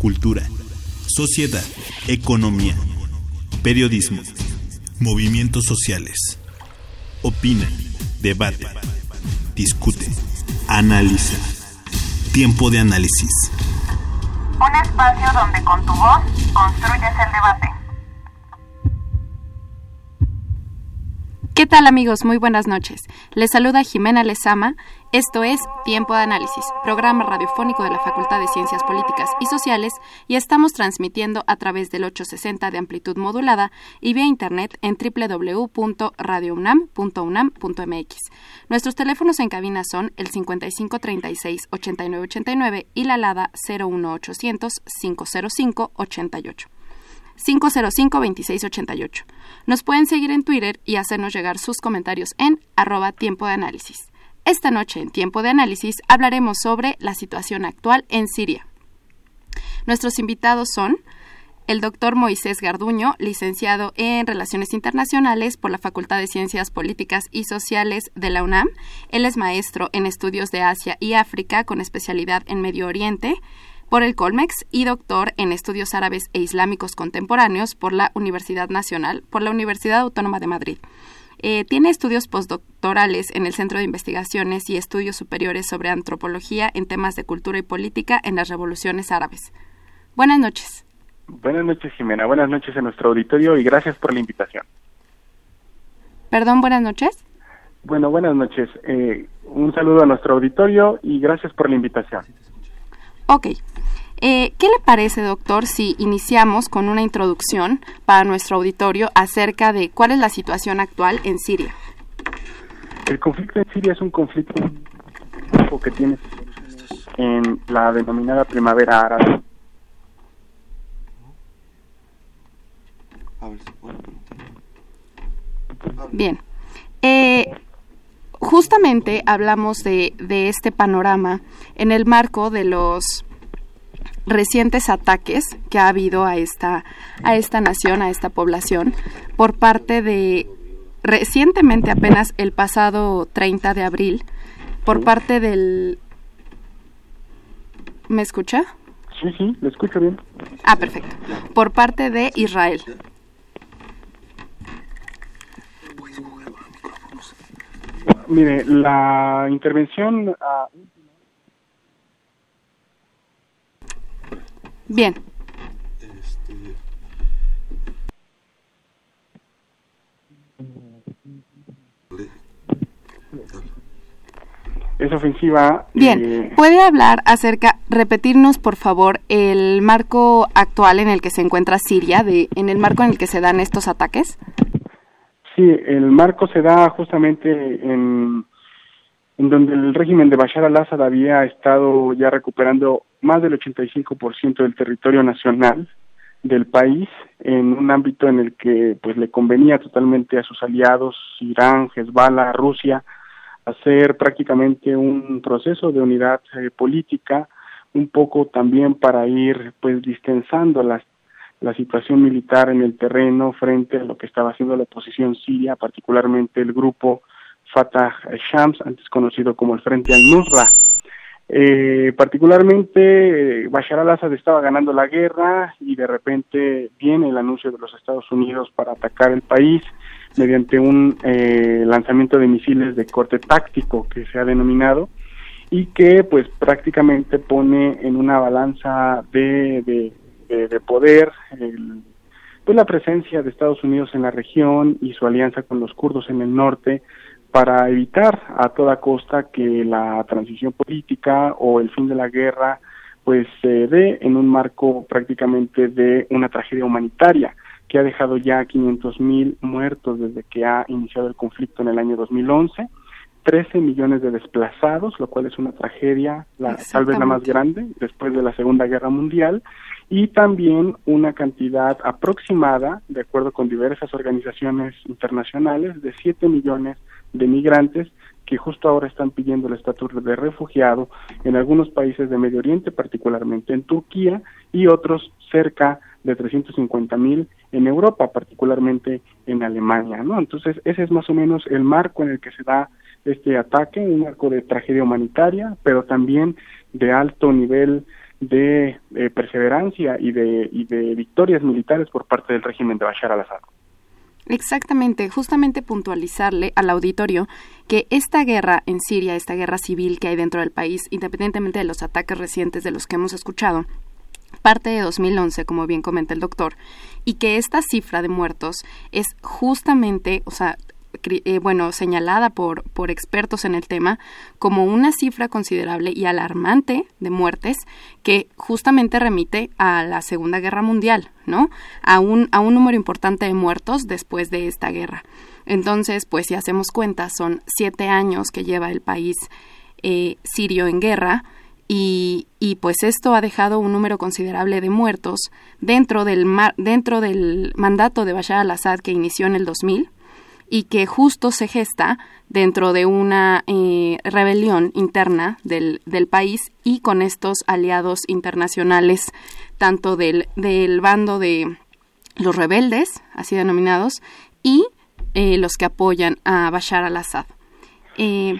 cultura, sociedad, economía, periodismo, movimientos sociales. Opina, debate, discute, analiza. Tiempo de análisis. Un espacio donde con tu voz construyes el debate. ¿Qué tal amigos? Muy buenas noches. Les saluda Jimena Lezama. Esto es Tiempo de Análisis, programa radiofónico de la Facultad de Ciencias Políticas y Sociales y estamos transmitiendo a través del 860 de amplitud modulada y vía internet en www.radiounam.unam.mx. Nuestros teléfonos en cabina son el 5536-8989 y la alada 01800 505 88. 505-2688. Nos pueden seguir en Twitter y hacernos llegar sus comentarios en arroba tiempo de análisis. Esta noche en Tiempo de Análisis hablaremos sobre la situación actual en Siria. Nuestros invitados son el doctor Moisés Garduño, licenciado en Relaciones Internacionales por la Facultad de Ciencias Políticas y Sociales de la UNAM. Él es maestro en estudios de Asia y África con especialidad en Medio Oriente por el Colmex y doctor en Estudios Árabes e Islámicos Contemporáneos por la Universidad Nacional, por la Universidad Autónoma de Madrid. Eh, tiene estudios postdoctorales en el Centro de Investigaciones y Estudios Superiores sobre Antropología en temas de cultura y política en las revoluciones árabes. Buenas noches. Buenas noches, Jimena. Buenas noches en nuestro auditorio y gracias por la invitación. Perdón, buenas noches. Bueno, buenas noches. Eh, un saludo a nuestro auditorio y gracias por la invitación. Ok. Eh, ¿Qué le parece, doctor, si iniciamos con una introducción para nuestro auditorio acerca de cuál es la situación actual en Siria? El conflicto en Siria es un conflicto que tiene en la denominada primavera árabe. Bien. Eh, justamente hablamos de, de este panorama en el marco de los recientes ataques que ha habido a esta, a esta nación, a esta población, por parte de, recientemente apenas el pasado 30 de abril, por parte del... ¿Me escucha? Sí, sí, le escucho bien. Ah, perfecto. Por parte de Israel. Mire, la intervención... Ah, Bien. Es ofensiva. Bien, eh, ¿puede hablar acerca, repetirnos por favor el marco actual en el que se encuentra Siria, de, en el marco en el que se dan estos ataques? Sí, el marco se da justamente en, en donde el régimen de Bashar al-Assad había estado ya recuperando más del 85% del territorio nacional del país en un ámbito en el que pues le convenía totalmente a sus aliados Irán, Hezbollah, Rusia hacer prácticamente un proceso de unidad eh, política un poco también para ir pues distensando la, la situación militar en el terreno frente a lo que estaba haciendo la oposición siria, particularmente el grupo Fatah Shams, antes conocido como el Frente al-Nusra. Eh, particularmente, Bashar al-Assad estaba ganando la guerra y de repente viene el anuncio de los Estados Unidos para atacar el país mediante un eh, lanzamiento de misiles de corte táctico que se ha denominado y que pues prácticamente pone en una balanza de, de, de, poder el, pues la presencia de Estados Unidos en la región y su alianza con los kurdos en el norte para evitar a toda costa que la transición política o el fin de la guerra pues se dé en un marco prácticamente de una tragedia humanitaria que ha dejado ya 500 mil muertos desde que ha iniciado el conflicto en el año 2011, 13 millones de desplazados, lo cual es una tragedia, la, tal vez la más grande después de la Segunda Guerra Mundial, y también una cantidad aproximada, de acuerdo con diversas organizaciones internacionales, de 7 millones de migrantes que justo ahora están pidiendo el estatus de refugiado en algunos países de Medio Oriente, particularmente en Turquía, y otros cerca de 350 mil en Europa, particularmente en Alemania, ¿no? Entonces, ese es más o menos el marco en el que se da este ataque, un marco de tragedia humanitaria, pero también de alto nivel de eh, perseverancia y de, y de victorias militares por parte del régimen de Bashar al-Assad. Exactamente, justamente puntualizarle al auditorio que esta guerra en Siria, esta guerra civil que hay dentro del país, independientemente de los ataques recientes de los que hemos escuchado, parte de 2011, como bien comenta el doctor, y que esta cifra de muertos es justamente, o sea, eh, bueno, señalada por, por expertos en el tema como una cifra considerable y alarmante de muertes que justamente remite a la Segunda Guerra Mundial, ¿no? A un, a un número importante de muertos después de esta guerra. Entonces, pues si hacemos cuenta, son siete años que lleva el país eh, sirio en guerra y, y, pues esto ha dejado un número considerable de muertos dentro del, dentro del mandato de Bashar al-Assad que inició en el 2000 y que justo se gesta dentro de una eh, rebelión interna del, del, país y con estos aliados internacionales, tanto del, del bando de los rebeldes, así denominados, y eh, los que apoyan a Bashar al-Assad. Eh,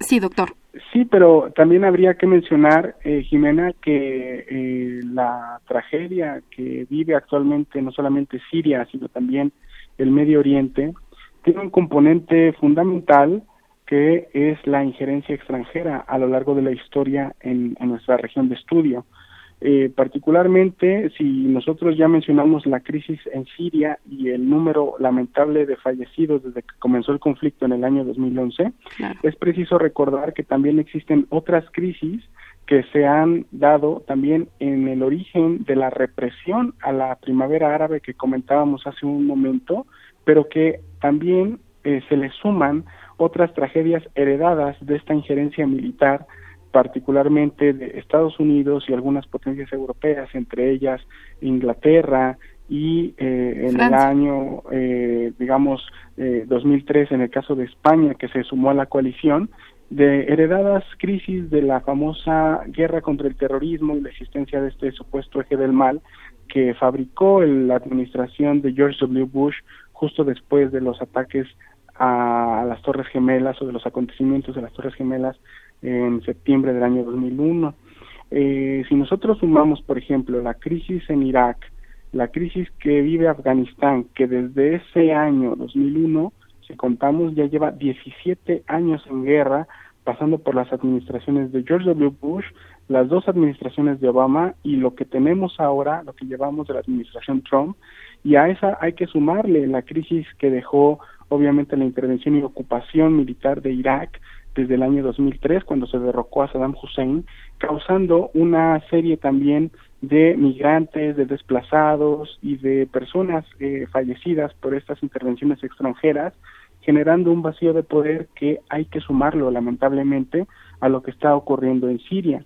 sí, doctor. Sí, pero también habría que mencionar, Jimena, que la tragedia que vive actualmente no solamente Siria, sino también el Medio Oriente, tiene un componente fundamental que es la injerencia extranjera a lo largo de la historia en, nuestra región de estudio. Eh, particularmente si nosotros ya mencionamos la crisis en Siria y el número lamentable de fallecidos desde que comenzó el conflicto en el año 2011, es preciso recordar que también existen otras crisis que se han dado también en el origen de la represión a la primavera árabe que comentábamos hace un momento, pero que también eh, se le suman otras tragedias heredadas de esta injerencia militar, particularmente de Estados Unidos y algunas potencias europeas, entre ellas Inglaterra y eh, en el año, eh, digamos, 2003, en el caso de España, que se sumó a la coalición, de heredadas crisis de la famosa guerra contra el terrorismo y la existencia de este supuesto eje del mal que fabricó la administración de George W. Bush justo después de los ataques a las Torres Gemelas o de los acontecimientos de las Torres Gemelas en septiembre del año 2001. Eh, si nosotros sumamos, por ejemplo, la crisis en Irak, la crisis que vive Afganistán, que desde ese año 2001, si contamos, ya lleva 17 años en guerra, pasando por las administraciones de George W. Bush, las dos administraciones de Obama y lo que tenemos ahora, lo que llevamos de la administración Trump, y a esa hay que sumarle la crisis que dejó obviamente la intervención y ocupación militar de Irak desde el año 2003 cuando se derrocó a Saddam Hussein, causando una serie también de migrantes, de desplazados y de personas eh, fallecidas por estas intervenciones extranjeras, generando un vacío de poder que hay que sumarlo lamentablemente a lo que está ocurriendo en Siria.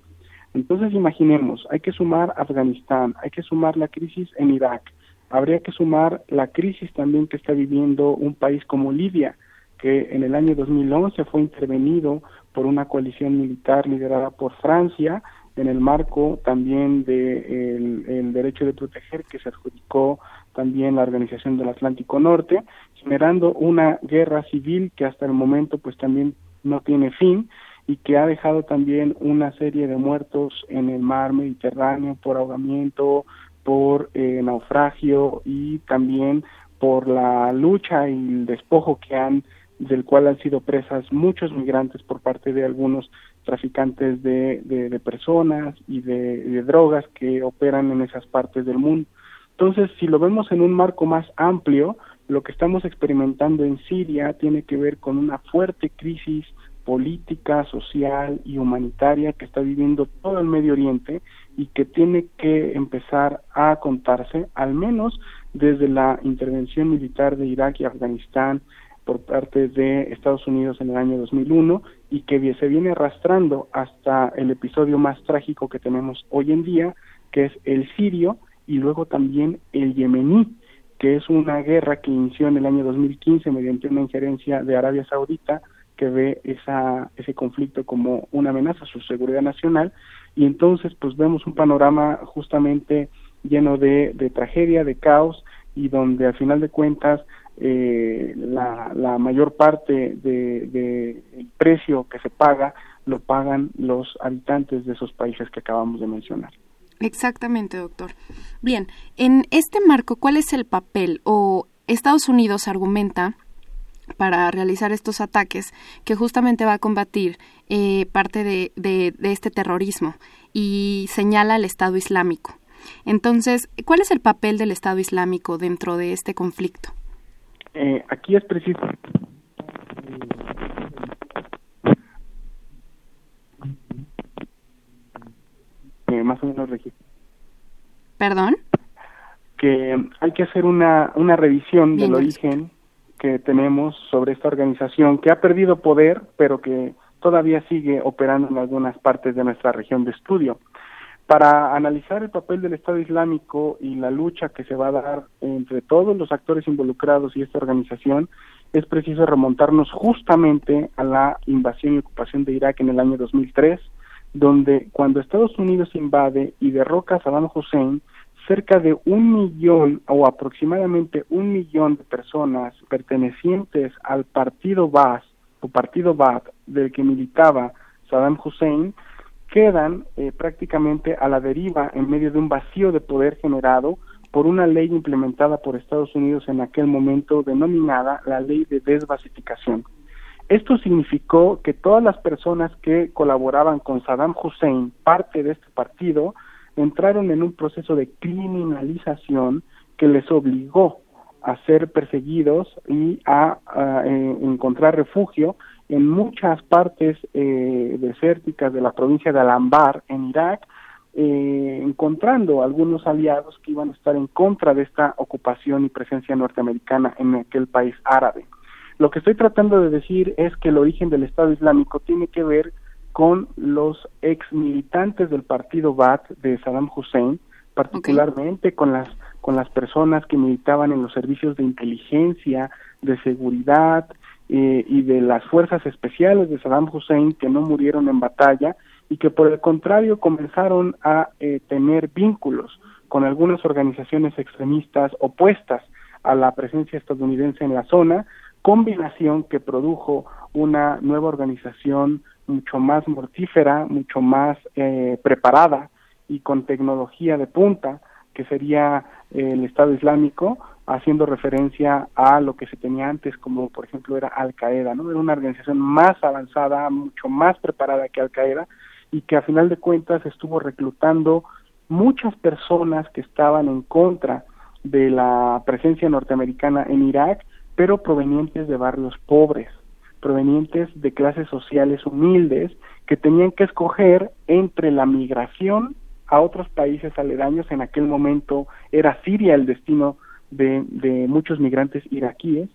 Entonces imaginemos, hay que sumar Afganistán, hay que sumar la crisis en Irak, habría que sumar la crisis también que está viviendo un país como Libia, que en el año 2011 fue intervenido por una coalición militar liderada por Francia en el marco también de el, derecho de proteger que se adjudicó también la Organización del Atlántico Norte, generando una guerra civil que hasta el momento pues también no tiene fin y que ha dejado también una serie de muertos en el mar Mediterráneo por ahogamiento, por eh, naufragio y también por la lucha y el despojo que han del cual han sido presas muchos migrantes por parte de algunos traficantes de, de, personas y de, drogas que operan en esas partes del mundo. Entonces, si lo vemos en un marco más amplio, lo que estamos experimentando en Siria tiene que ver con una fuerte crisis política, social y humanitaria que está viviendo todo el Medio Oriente y que tiene que empezar a contarse, al menos desde la intervención militar de Irak y Afganistán por parte de Estados Unidos en el año 2001 y que se viene arrastrando hasta el episodio más trágico que tenemos hoy en día, que es el sirio, y luego también el yemení, que es una guerra que inició en el año 2015 mediante una injerencia de Arabia Saudita que ve esa, ese conflicto como una amenaza a su seguridad nacional y entonces pues vemos un panorama justamente lleno de, de tragedia, de caos y donde al final de cuentas eh, la, la, mayor parte del de, precio que se paga lo pagan los habitantes de esos países que acabamos de mencionar. Exactamente, doctor. Bien, en este marco, ¿cuál es el papel o Estados Unidos argumenta para realizar estos ataques que justamente va a combatir eh, parte de, de, de este terrorismo y señala al Estado Islámico? Entonces, ¿cuál es el papel del Estado Islámico dentro de este conflicto? Eh, aquí es preciso. Eh, más o menos ¿Perdón? Que hay que hacer una, una revisión del origen que tenemos sobre esta organización que ha perdido poder, pero que todavía sigue operando en algunas partes de nuestra región de estudio. Para analizar el papel del Estado Islámico y la lucha que se va a dar entre todos los actores involucrados y esta organización, es preciso remontarnos justamente a la invasión y ocupación de Irak en el año 2003, donde cuando Estados Unidos invade y derroca a Saddam Hussein, cerca de un millón o aproximadamente un millón de personas pertenecientes al partido Baas o partido Baath del que militaba Saddam Hussein quedan eh, prácticamente a la deriva en medio de un vacío de poder generado por una ley implementada por Estados Unidos en aquel momento denominada la ley de desbasificación. Esto significó que todas las personas que colaboraban con Saddam Hussein, parte de este partido, entraron en un proceso de criminalización que les obligó a ser perseguidos y a, eh, encontrar refugio en muchas partes eh, desérticas de la provincia de Al-Anbar, en Irak, eh, encontrando algunos aliados que iban a estar en contra de esta ocupación y presencia norteamericana en aquel país árabe. Lo que estoy tratando de decir es que el origen del Estado Islámico tiene que ver con los ex militantes del partido Baath de Saddam Hussein, particularmente con las con las personas que militaban en los servicios de inteligencia, de seguridad, eh, y de las fuerzas especiales de Saddam Hussein que no murieron en batalla y que por el contrario comenzaron a eh, tener vínculos con algunas organizaciones extremistas opuestas a la presencia estadounidense en la zona, combinación que produjo una nueva organización mucho más mortífera, mucho más eh, preparada y con tecnología de punta, que sería el Estado Islámico, haciendo referencia a lo que se tenía antes, como por ejemplo era Al Qaeda, ¿no? Era una organización más avanzada, mucho más preparada que Al Qaeda y que a final de cuentas estuvo reclutando muchas personas que estaban en contra de la presencia norteamericana en Irak, pero provenientes de barrios pobres, provenientes de clases sociales humildes que tenían que escoger entre la migración a otros países aledaños. En aquel momento era Siria el destino de, de muchos migrantes iraquíes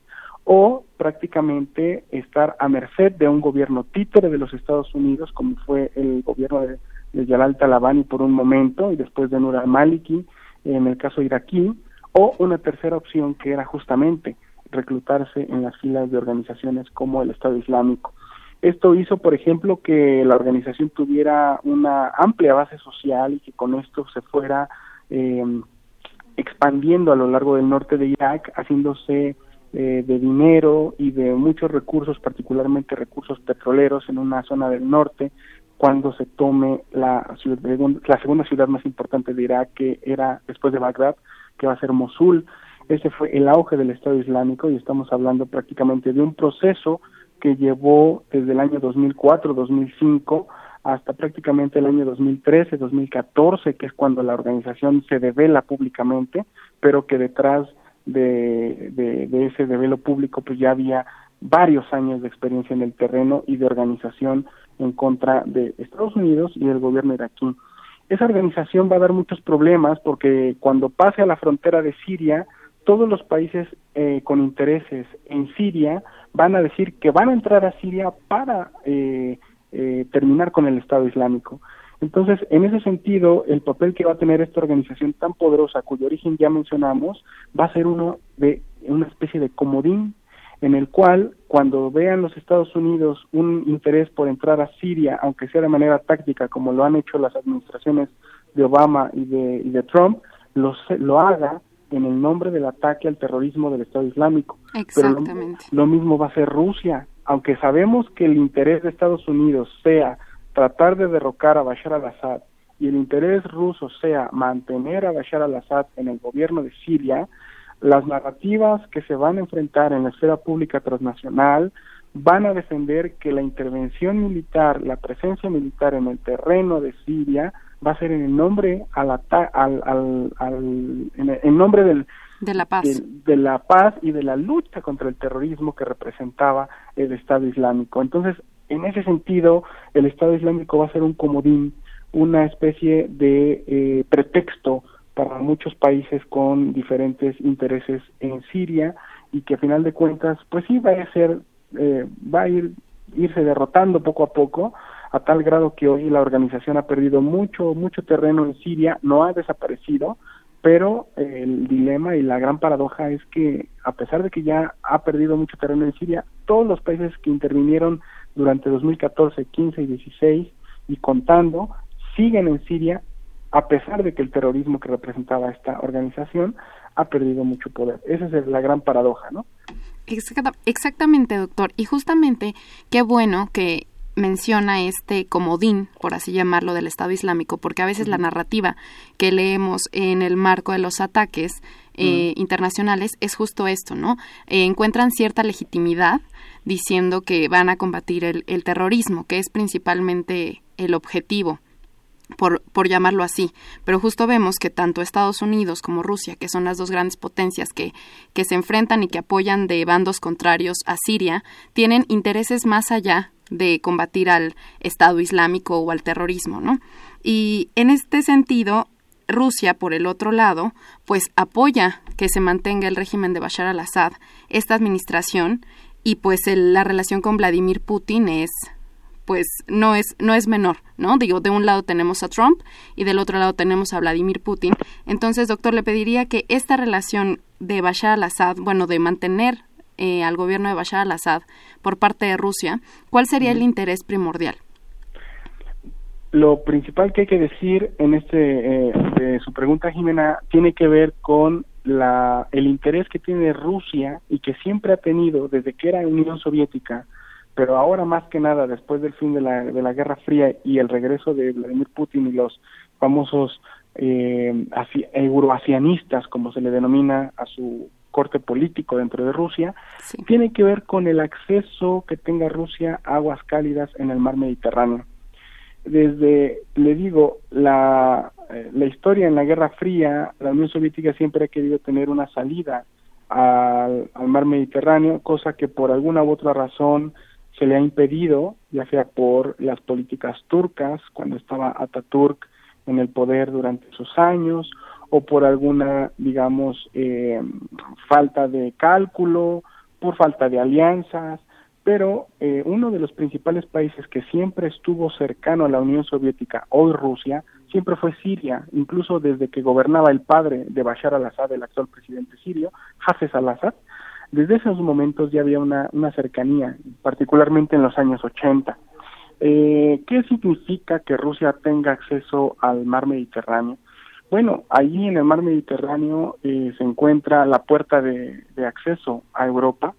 o prácticamente estar a merced de un gobierno títere de los Estados Unidos, como fue el gobierno de, de Yalal Talabani por un momento y después de Nur al-Maliki en el caso iraquí, o una tercera opción que era justamente reclutarse en las filas de organizaciones como el Estado Islámico. Esto hizo, por ejemplo, que la organización tuviera una amplia base social y que con esto se fuera eh, expandiendo a lo largo del norte de Irak, haciéndose eh, de dinero y de muchos recursos, particularmente recursos petroleros en una zona del norte, cuando se tome la, ciudad, la segunda ciudad más importante de Irak, que era después de Bagdad, que va a ser Mosul. Ese fue el auge del Estado Islámico y estamos hablando prácticamente de un proceso que llevó desde el año 2004-2005 hasta prácticamente el año 2013-2014, que es cuando la organización se devela públicamente, pero que detrás de, de, ese develo público pues ya había varios años de experiencia en el terreno y de organización en contra de Estados Unidos y del gobierno iraquí. Esa organización va a dar muchos problemas porque cuando pase a la frontera de Siria, todos los países eh, con intereses en Siria van a decir que van a entrar a Siria para eh, eh, terminar con el Estado Islámico. Entonces, en ese sentido, el papel que va a tener esta organización tan poderosa, cuyo origen ya mencionamos, va a ser uno de una especie de comodín en el cual cuando vean los Estados Unidos un interés por entrar a Siria, aunque sea de manera táctica, como lo han hecho las administraciones de Obama y de, Trump, lo haga en el nombre del ataque al terrorismo del Estado Islámico. Exactamente. lo, mismo va a ser Rusia, aunque sabemos que el interés de Estados Unidos sea tratar de derrocar a Bashar al-Assad y el interés ruso sea mantener a Bashar al-Assad en el gobierno de Siria, las narrativas que se van a enfrentar en la esfera pública transnacional van a defender que la intervención militar, la presencia militar en el terreno de Siria va a ser en el nombre al, al, al, en, nombre del de la paz de, la paz y de la lucha contra el terrorismo que representaba el Estado Islámico. Entonces, en ese sentido, el Estado Islámico va a ser un comodín, una especie de eh, pretexto para muchos países con diferentes intereses en Siria y que a final de cuentas, pues sí va a ser, eh, va a ir irse derrotando poco a poco a tal grado que hoy la organización ha perdido mucho mucho terreno en Siria, no ha desaparecido, pero el dilema y la gran paradoja es que a pesar de que ya ha perdido mucho terreno en Siria, todos los países que intervinieron durante 2014, 15 y 16 y contando siguen en Siria a pesar de que el terrorismo que representaba esta organización ha perdido mucho poder. Esa es la gran paradoja, ¿no? Exactamente, doctor. Y justamente, qué bueno que menciona este comodín, por así llamarlo, del Estado Islámico, porque a veces la narrativa que leemos en el marco de los ataques eh, internacionales es justo esto, ¿no? Eh, encuentran cierta legitimidad diciendo que van a combatir el terrorismo, que es principalmente el objetivo por, por, llamarlo así. Pero justo vemos que tanto Estados Unidos como Rusia, que son las dos grandes potencias que, que se enfrentan y que apoyan de bandos contrarios a Siria, tienen intereses más allá de combatir al Estado Islámico o al terrorismo, ¿no? Y en este sentido, Rusia, por el otro lado, pues apoya que se mantenga el régimen de Bashar al-Assad, esta administración, y pues la relación con Vladimir Putin es pues no es, no es menor, ¿no? Digo, de un lado tenemos a Trump y del otro lado tenemos a Vladimir Putin. Entonces, doctor, le pediría que esta relación de Bashar al-Assad, bueno, de mantener eh, al gobierno de Bashar al-Assad por parte de Rusia, ¿cuál sería el interés primordial? Lo principal que hay que decir en este eh, de su pregunta, Jimena, tiene que ver con la, el interés que tiene Rusia y que siempre ha tenido desde que era Unión Soviética pero ahora más que nada, después del fin de la, de la Guerra Fría y el regreso de Vladimir Putin y los famosos eh, euroasianistas, como se le denomina a su corte político dentro de Rusia, tiene que ver con el acceso que tenga Rusia a aguas cálidas en el mar Mediterráneo. Desde, le digo, la, eh, la historia en la Guerra Fría, la Unión Soviética siempre ha querido tener una salida al, al mar Mediterráneo, cosa que por alguna u otra razón se le ha impedido, ya sea por las políticas turcas, cuando estaba Ataturk en el poder durante esos años, o por alguna, digamos, eh, falta de cálculo, por falta de alianzas, pero eh, uno de los principales países que siempre estuvo cercano a la Unión Soviética, hoy Rusia, siempre fue Siria, incluso desde que gobernaba el padre de Bashar al-Assad, el actual presidente sirio, Hafez al-Assad, desde esos momentos ya había una, una cercanía, particularmente en los años 80. Eh, ¿Qué significa que Rusia tenga acceso al mar Mediterráneo? Bueno, allí en el mar Mediterráneo eh, se encuentra la puerta de, acceso a Europa,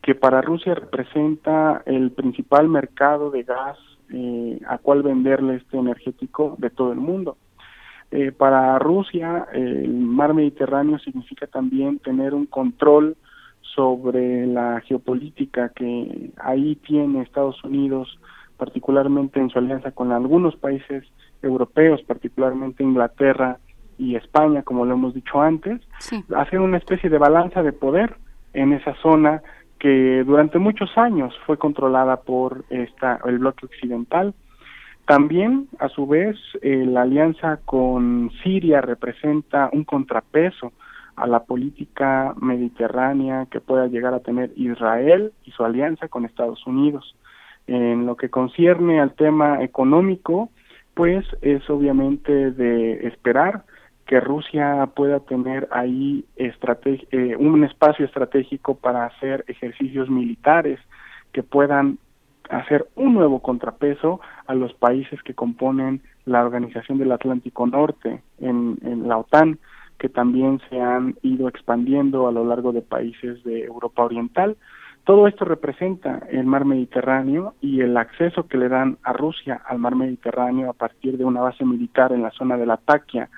que para Rusia representa el principal mercado de gas eh, a cual venderle este energético de todo el mundo. Eh, para Rusia, el mar Mediterráneo significa también tener un control sobre la geopolítica que ahí tiene Estados Unidos, particularmente en su alianza con algunos países europeos, particularmente Inglaterra y España, como lo hemos dicho antes, hacer una especie de balanza de poder en esa zona que durante muchos años fue controlada por esta, el bloque occidental. También, a su vez, eh, la alianza con Siria representa un contrapeso a la política mediterránea que pueda llegar a tener Israel y su alianza con Estados Unidos. En lo que concierne al tema económico, pues es obviamente de esperar que Rusia pueda tener ahí eh, un espacio estratégico para hacer ejercicios militares que puedan hacer un nuevo contrapeso a los países que componen la Organización del Atlántico Norte en, la OTAN, que también se han ido expandiendo a lo largo de países de Europa Oriental. Todo esto representa el mar Mediterráneo y el acceso que le dan a Rusia al mar Mediterráneo a partir de una base militar en la zona de la Taquia,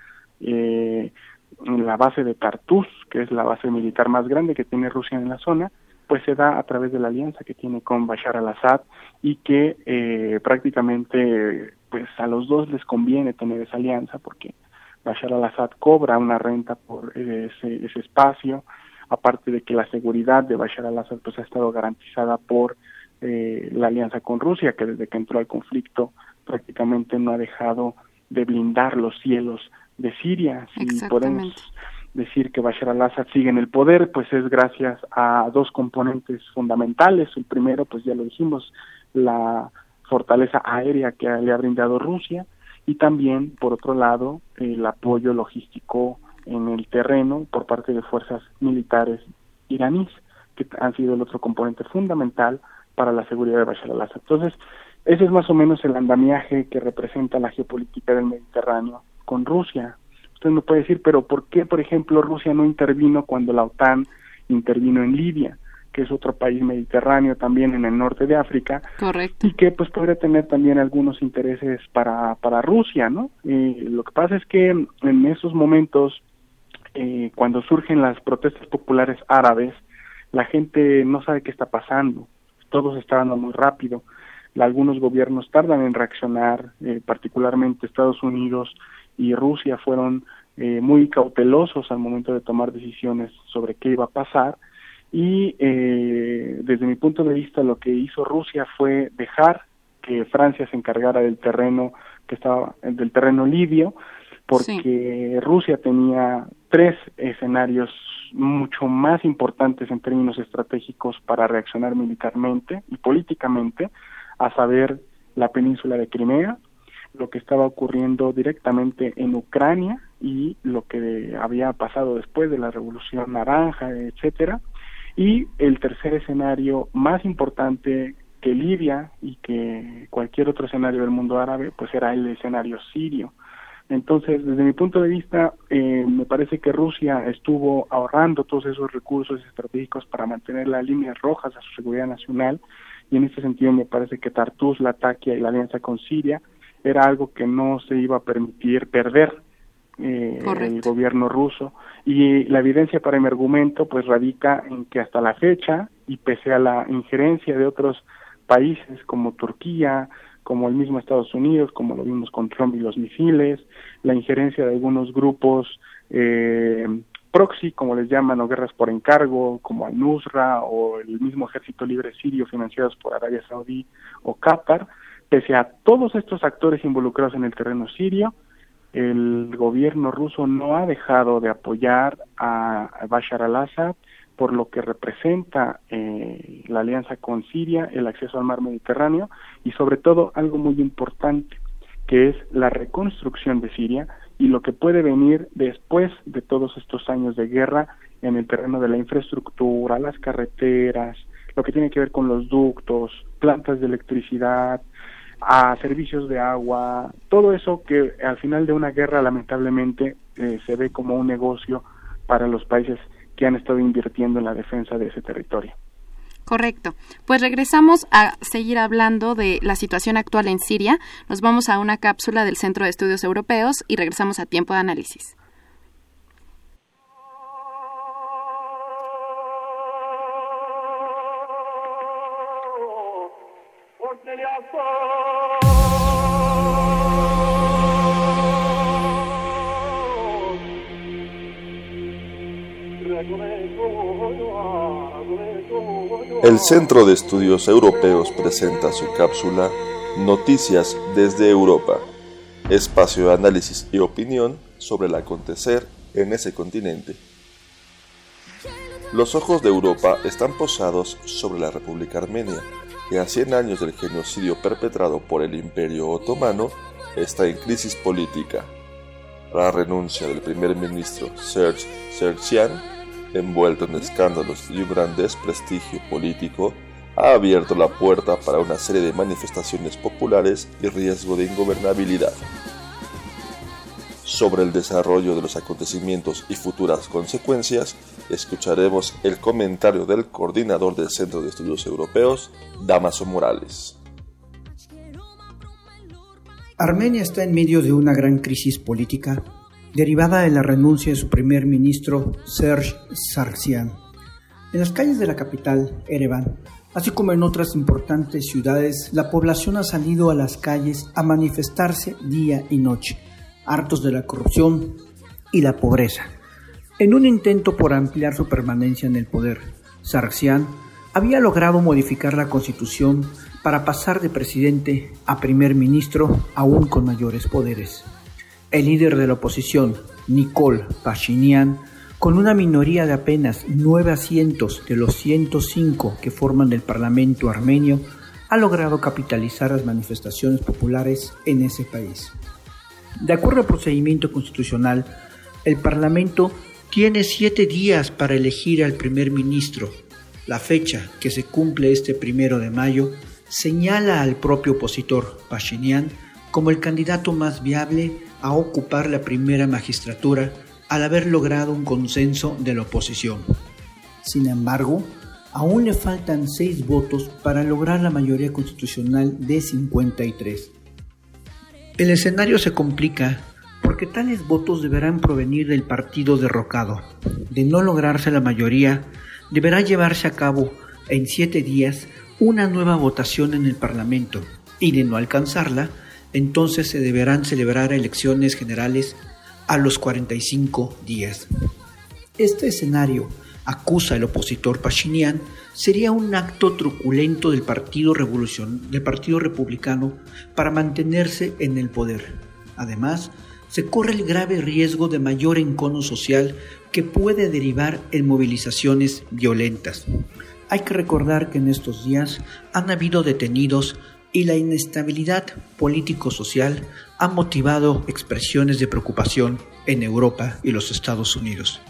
eh, la base de Tartus, que es la base militar más grande que tiene Rusia en la zona, pues se da a través de la alianza que tiene con Bashar al-Assad y que eh, prácticamente pues a los dos les conviene tener esa alianza porque Bashar al-Assad cobra una renta por ese, ese espacio, aparte de que la seguridad de Bashar al-Assad pues ha estado garantizada por eh, la alianza con Rusia, que desde que entró al conflicto prácticamente no ha dejado de blindar los cielos de Siria. Si podemos decir que Bashar al-Assad sigue en el poder, pues es gracias a dos componentes fundamentales. El primero, pues ya lo dijimos, la fortaleza aérea que le ha brindado Rusia y también, por otro lado, el apoyo logístico en el terreno por parte de fuerzas militares iraníes, que han sido el otro componente fundamental para la seguridad de Bashar al-Assad. Entonces, ese es más o menos el andamiaje que representa la geopolítica del Mediterráneo con Rusia. Usted me puede decir, pero ¿por qué, por ejemplo, Rusia no intervino cuando la OTAN intervino en Libia, que es otro país mediterráneo también en el norte de África? Correcto. Y que pues podría tener también algunos intereses para, para Rusia, ¿no? Eh, lo que pasa es que en esos momentos, eh, cuando surgen las protestas populares árabes, la gente no sabe qué está pasando, todo se está dando muy rápido, algunos gobiernos tardan en reaccionar, eh, particularmente Estados Unidos y Rusia fueron eh, muy cautelosos al momento de tomar decisiones sobre qué iba a pasar. Y eh, desde mi punto de vista lo que hizo Rusia fue dejar que Francia se encargara del terreno que estaba del terreno libio porque Rusia tenía tres escenarios mucho más importantes en términos estratégicos para reaccionar militarmente y políticamente, a saber la península de Crimea, lo que estaba ocurriendo directamente en Ucrania y lo que había pasado después de la Revolución Naranja, etcétera. Y el tercer escenario más importante que Libia y que cualquier otro escenario del mundo árabe, pues era el escenario sirio. Entonces, desde mi punto de vista, eh, me parece que Rusia estuvo ahorrando todos esos recursos estratégicos para mantener las líneas rojas a su seguridad nacional y en este sentido me parece que Tartus, la Taquia y la alianza con Siria era algo que no se iba a permitir perder eh, el gobierno ruso. Y la evidencia para mi argumento pues radica en que hasta la fecha y pese a la injerencia de otros países como Turquía, como el mismo Estados Unidos, como lo vimos con Trump y los misiles, la injerencia de algunos grupos eh, proxy, como les llaman, o guerras por encargo, como al-Nusra o el mismo ejército libre sirio financiados por Arabia Saudí o Qatar, Pese a todos estos actores involucrados en el terreno sirio, el gobierno ruso no ha dejado de apoyar a Bashar al-Assad por lo que representa eh, la alianza con Siria, el acceso al mar Mediterráneo y sobre todo algo muy importante, que es la reconstrucción de Siria y lo que puede venir después de todos estos años de guerra en el terreno de la infraestructura, las carreteras, lo que tiene que ver con los ductos, plantas de electricidad, a servicios de agua, todo eso que al final de una guerra lamentablemente eh, se ve como un negocio para los países que han estado invirtiendo en la defensa de ese territorio. Correcto. Pues regresamos a seguir hablando de la situación actual en Siria. Nos vamos a una cápsula del Centro de Estudios Europeos y regresamos a tiempo de análisis. El Centro de Estudios Europeos presenta su cápsula Noticias desde Europa, espacio de análisis y opinión sobre el acontecer en ese continente. Los ojos de Europa están posados sobre la República Armenia, que a 100 años del genocidio perpetrado por el Imperio Otomano está en crisis política. La renuncia del primer ministro Serge Sergian, envuelto en escándalos y un gran desprestigio político, ha abierto la puerta para una serie de manifestaciones populares y riesgo de ingobernabilidad. Sobre el desarrollo de los acontecimientos y futuras consecuencias, escucharemos el comentario del coordinador del Centro de Estudios Europeos, Damaso Morales. Armenia está en medio de una gran crisis política derivada de la renuncia de su primer ministro Serge Sargsyan. En las calles de la capital, Ereván, Así como en otras importantes ciudades, la población ha salido a las calles a manifestarse día y noche, hartos de la corrupción y la pobreza. En un intento por ampliar su permanencia en el poder, Sargsyan había logrado modificar la constitución para pasar de presidente a primer ministro aún con mayores poderes. El líder de la oposición, Nikol Pashinyan, con una minoría de apenas nueve asientos de los 105 que forman el Parlamento armenio, ha logrado capitalizar las manifestaciones populares en ese país. De acuerdo al procedimiento constitucional, el Parlamento tiene siete días para elegir al primer ministro. La fecha que se cumple este primero de mayo señala al propio opositor, Pashinyan, como el candidato más viable a ocupar la primera magistratura al haber logrado un consenso de la oposición. Sin embargo, aún le faltan seis votos para lograr la mayoría constitucional de 53. El escenario se complica porque tales votos deberán provenir del partido derrocado. De no lograrse la mayoría, deberá llevarse a cabo en siete días una nueva votación en el Parlamento y de no alcanzarla, entonces se deberán celebrar elecciones generales a los 45 días. Este escenario, acusa el opositor Pachinian, sería un acto truculento del Partido, Revolución, del Partido Republicano para mantenerse en el poder. Además, se corre el grave riesgo de mayor encono social que puede derivar en movilizaciones violentas. Hay que recordar que en estos días han habido detenidos y la inestabilidad político-social ha motivado expresiones de preocupación en Europa y los Estados Unidos.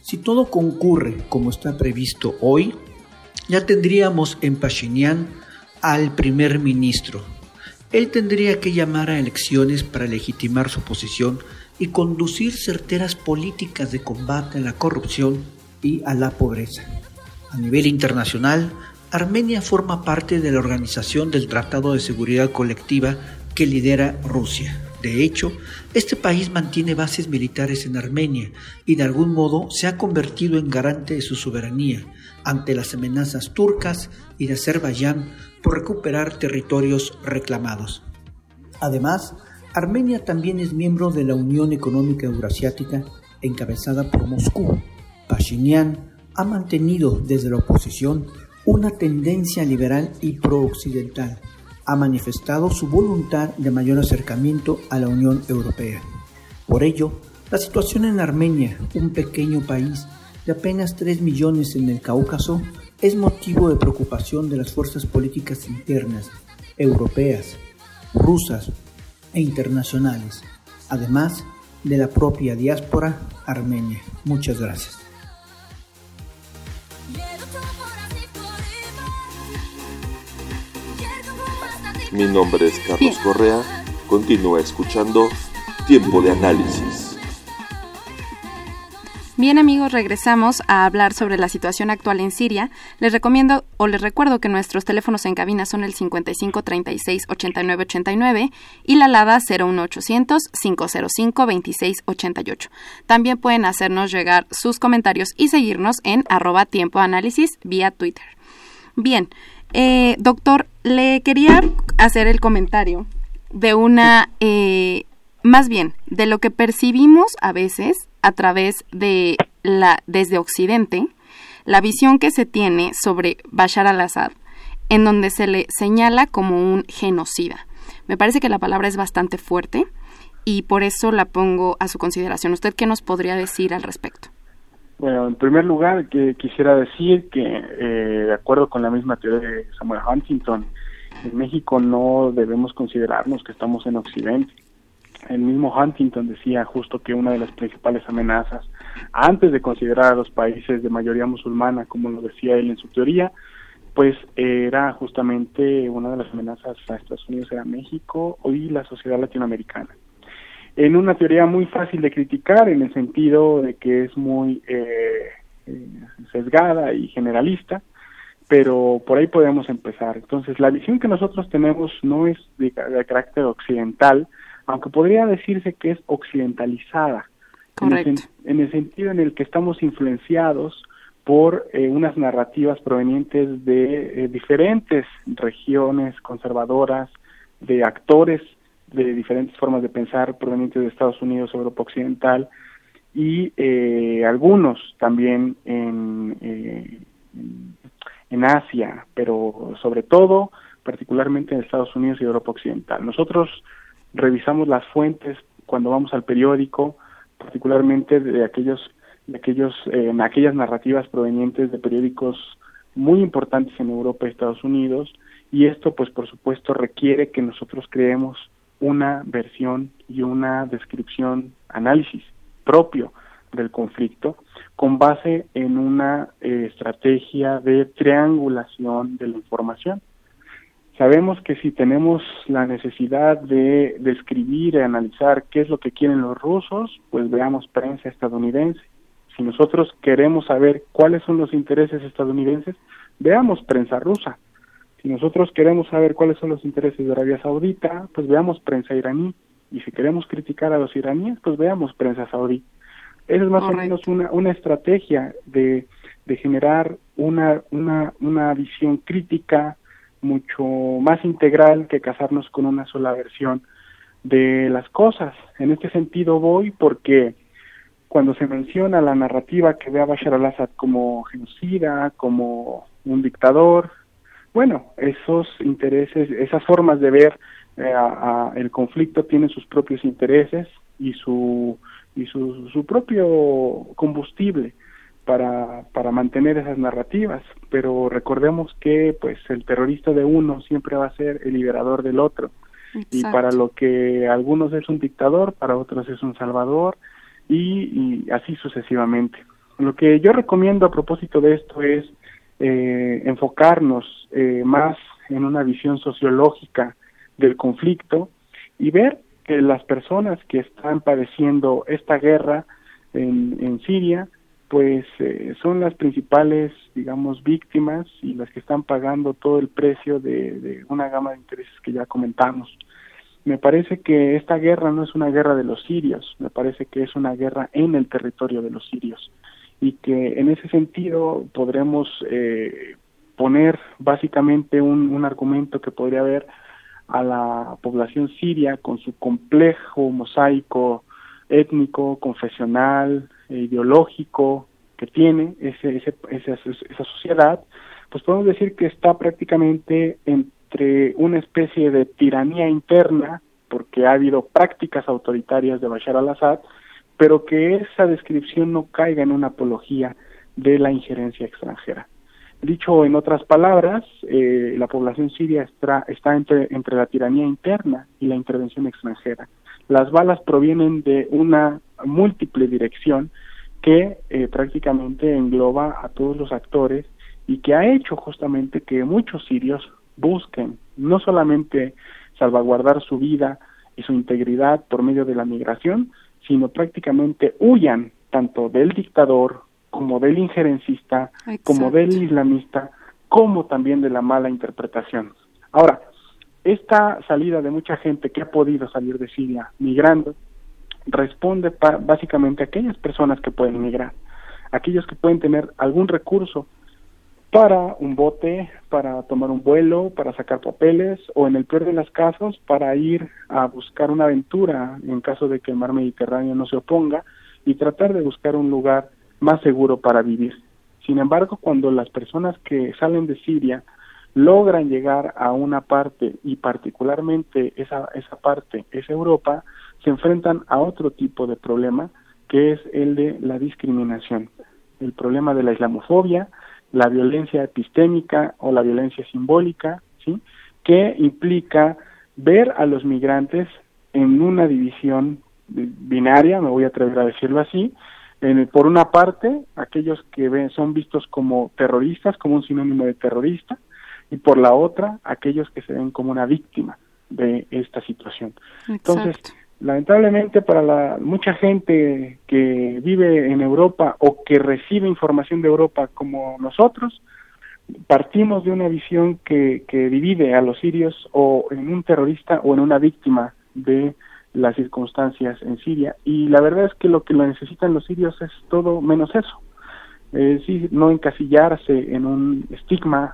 Si todo concurre como está previsto hoy, ya tendríamos en Pashinyan al primer ministro. Él tendría que llamar a elecciones para legitimar su posición y conducir certeras políticas de combate a la corrupción y a la pobreza. A nivel internacional, Armenia forma parte de la organización del Tratado de Seguridad Colectiva que lidera Rusia. De hecho, este país mantiene bases militares en Armenia y de algún modo se ha convertido en garante de su soberanía ante las amenazas turcas y de Azerbaiyán por recuperar territorios reclamados. Además, Armenia también es miembro de la Unión Económica Eurasiática encabezada por Moscú. Pashinyan ha mantenido desde la oposición una tendencia liberal y pro-occidental. Ha manifestado su voluntad de mayor acercamiento a la Unión Europea. Por ello, la situación en Armenia, un pequeño país de apenas 3 millones en el Cáucaso, es motivo de preocupación de las fuerzas políticas internas, europeas, rusas e internacionales, además de la propia diáspora armenia. Muchas gracias. Mi nombre es Carlos Correa. Continúa escuchando Tiempo de Análisis. Bien amigos, regresamos a hablar sobre la situación actual en Siria. Les recomiendo o les recuerdo que nuestros teléfonos en cabina son el 55 36 89 89 y la LADA 01800 505 26 88. También pueden hacernos llegar sus comentarios y seguirnos en arroba tiempo análisis vía Twitter. Bien, eh, doctor, le quería hacer el comentario de una, eh, más bien, de lo que percibimos a veces a través de la, desde Occidente, la visión que se tiene sobre Bashar al-Assad, en donde se le señala como un genocida. Me parece que la palabra es bastante fuerte y por eso la pongo a su consideración. ¿Usted qué nos podría decir al respecto? Bueno, en primer lugar, que quisiera decir que, eh, de acuerdo con la misma teoría de Samuel Huntington, en México no debemos considerarnos que estamos en Occidente. el mismo Huntington decía justo que una de las principales amenazas, antes de considerar a los países de mayoría musulmana, como lo decía él en su teoría, pues era justamente una de las amenazas a Estados Unidos era México y la sociedad latinoamericana. En una teoría muy fácil de criticar, en el sentido de que es muy eh, eh, sesgada y generalista, pero por ahí podemos empezar. Entonces, la visión que nosotros tenemos no es de, carácter occidental, aunque podría decirse que es occidentalizada, en el, sentido en el que estamos influenciados por eh, unas narrativas provenientes de eh, diferentes regiones conservadoras, de actores de diferentes formas de pensar provenientes de Estados Unidos, Europa Occidental, y eh, algunos también en, en Asia, pero sobre todo, particularmente en Estados Unidos y Europa Occidental. Nosotros revisamos las fuentes cuando vamos al periódico, particularmente de aquellos, de aquellos, eh, aquellas narrativas provenientes de periódicos muy importantes en Europa y Estados Unidos, y esto, pues, por supuesto, requiere que nosotros creemos una versión y una descripción, análisis propio del conflicto con base en una eh, estrategia de triangulación de la información. Sabemos que si tenemos la necesidad de describir y analizar qué es lo que quieren los rusos, pues veamos prensa estadounidense. Si nosotros queremos saber cuáles son los intereses estadounidenses, veamos prensa rusa. Si nosotros queremos saber cuáles son los intereses de Arabia Saudita, pues veamos prensa iraní. Y si queremos criticar a los iraníes, pues veamos prensa saudí. Esa es más o menos una, una estrategia de, de generar una, una, una visión crítica mucho más integral que casarnos con una sola versión de las cosas. En este sentido voy porque cuando se menciona la narrativa que ve a Bashar al-Assad como genocida, como un dictador, bueno, esos intereses, esas formas de ver eh, el conflicto tienen sus propios intereses y su y su, su propio combustible para, para mantener esas narrativas, pero recordemos que pues el terrorista de uno siempre va a ser el liberador del otro. Y para lo que algunos es un dictador, para otros es un salvador y, y así sucesivamente. Lo que yo recomiendo a propósito de esto es eh, enfocarnos eh, más en una visión sociológica del conflicto y ver que las personas que están padeciendo esta guerra en, en Siria, pues eh, son las principales, digamos, víctimas y las que están pagando todo el precio de, de una gama de intereses que ya comentamos. Me parece que esta guerra no es una guerra de los sirios, me parece que es una guerra en el territorio de los sirios y que en ese sentido podremos eh, poner básicamente un, argumento que podría haber a la población siria con su complejo mosaico étnico, confesional, e ideológico que tiene ese, ese, esa, esa sociedad, pues podemos decir que está prácticamente entre una especie de tiranía interna, porque ha habido prácticas autoritarias de Bashar al-Assad, pero que esa descripción no caiga en una apología de la injerencia extranjera. Dicho en otras palabras, eh, la población siria está, entre, entre la tiranía interna y la intervención extranjera. Las balas provienen de una múltiple dirección que eh, prácticamente engloba a todos los actores y que ha hecho justamente que muchos sirios busquen no solamente salvaguardar su vida y su integridad por medio de la migración, sino prácticamente huyan tanto del dictador como del injerencista, como del islamista, como también de la mala interpretación. Ahora, esta salida de mucha gente que ha podido salir de Siria migrando responde básicamente a aquellas personas que pueden migrar, aquellos que pueden tener algún recurso para un bote, para tomar un vuelo, para sacar papeles o en el peor de los casos para ir a buscar una aventura en caso de que el mar Mediterráneo no se oponga y tratar de buscar un lugar más seguro para vivir. Sin embargo, cuando las personas que salen de Siria logran llegar a una parte y particularmente esa, esa parte es Europa, se enfrentan a otro tipo de problema que es el de la discriminación, el problema de la islamofobia, la violencia epistémica o la violencia simbólica, ¿sí? que implica ver a los migrantes en una división binaria, me voy a atrever a decirlo así, en, por una parte, aquellos que ven, son vistos como terroristas, como un sinónimo de terrorista, y por la otra, aquellos que se ven como una víctima de esta situación. Entonces, lamentablemente para la, mucha gente que vive en Europa o que recibe información de Europa como nosotros, partimos de una visión que, que divide a los sirios o en un terrorista o en una víctima de las circunstancias en Siria. Y la verdad es que lo que lo necesitan los sirios es todo menos eso. Es decir no encasillarse en un estigma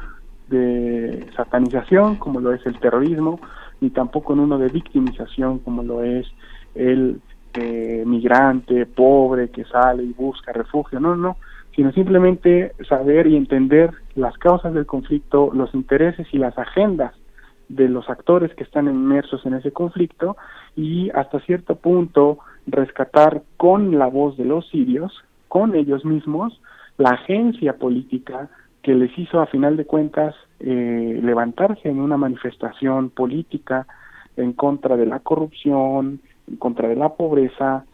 de satanización como lo es el terrorismo ni tampoco en uno de victimización como lo es el eh, migrante pobre que sale y busca refugio no no sino simplemente saber y entender las causas del conflicto los intereses y las agendas de los actores que están inmersos en ese conflicto y hasta cierto punto rescatar con la voz de los sirios, con ellos mismos, la agencia política que les hizo a final de cuentas eh, levantarse en una manifestación política en contra de la corrupción, en contra de la pobreza,